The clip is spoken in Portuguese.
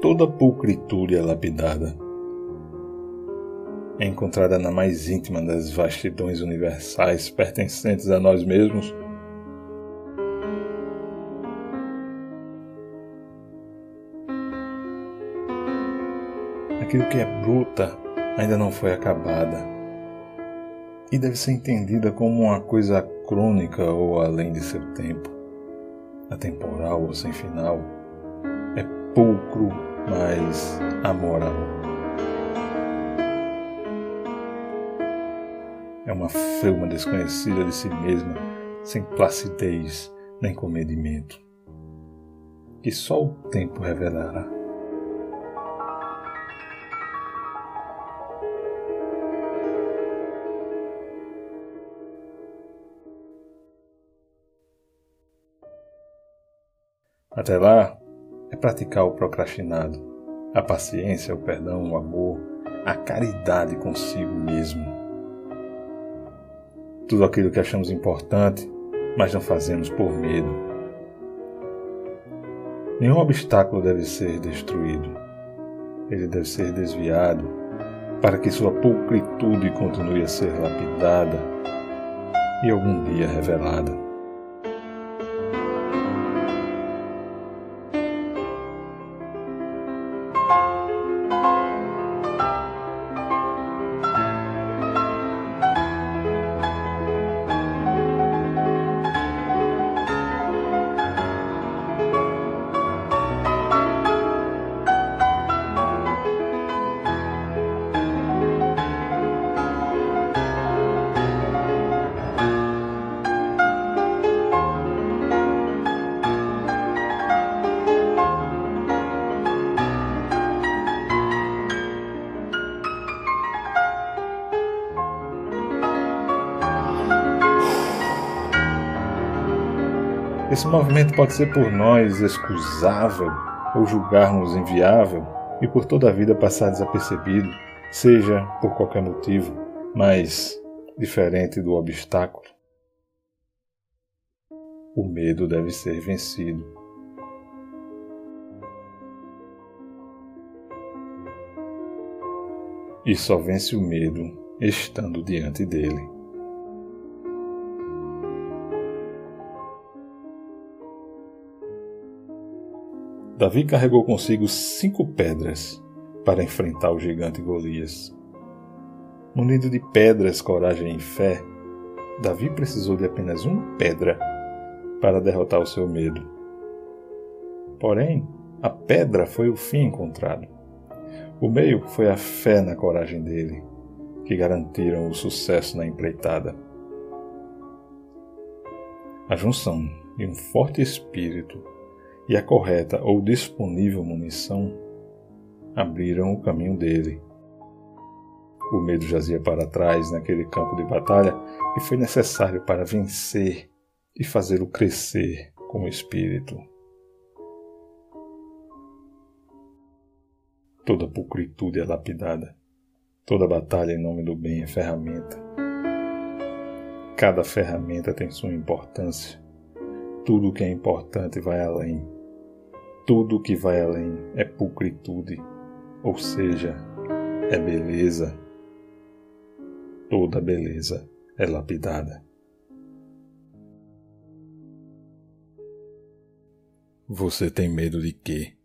toda pulcritude é lapidada. É encontrada na mais íntima das vastidões universais pertencentes a nós mesmos. Aquilo que é bruta ainda não foi acabada e deve ser entendida como uma coisa crônica ou além de seu tempo, atemporal ou sem final. É pulcro, mas amoral. É uma flama desconhecida de si mesma, sem placidez nem comedimento, que só o tempo revelará. Até lá, é praticar o procrastinado, a paciência, o perdão, o amor, a caridade consigo mesmo. Tudo aquilo que achamos importante, mas não fazemos por medo. Nenhum obstáculo deve ser destruído. Ele deve ser desviado para que sua pulcritude continue a ser lapidada e algum dia revelada. Esse movimento pode ser por nós excusável ou julgarmos inviável e por toda a vida passar desapercebido, seja por qualquer motivo, mas diferente do obstáculo. O medo deve ser vencido. E só vence o medo estando diante dele. Davi carregou consigo cinco pedras para enfrentar o gigante Golias. Munido de pedras, coragem e fé, Davi precisou de apenas uma pedra para derrotar o seu medo. Porém, a pedra foi o fim encontrado. O meio foi a fé na coragem dele, que garantiram o sucesso na empreitada. A junção de um forte espírito e a correta ou disponível munição abriram o caminho dele. O medo jazia para trás naquele campo de batalha e foi necessário para vencer e fazê-lo crescer como espírito. Toda pulcritude é lapidada, toda batalha em nome do bem é ferramenta. Cada ferramenta tem sua importância. Tudo que é importante vai além tudo que vai além é pulcritude, ou seja, é beleza. Toda beleza é lapidada. Você tem medo de quê?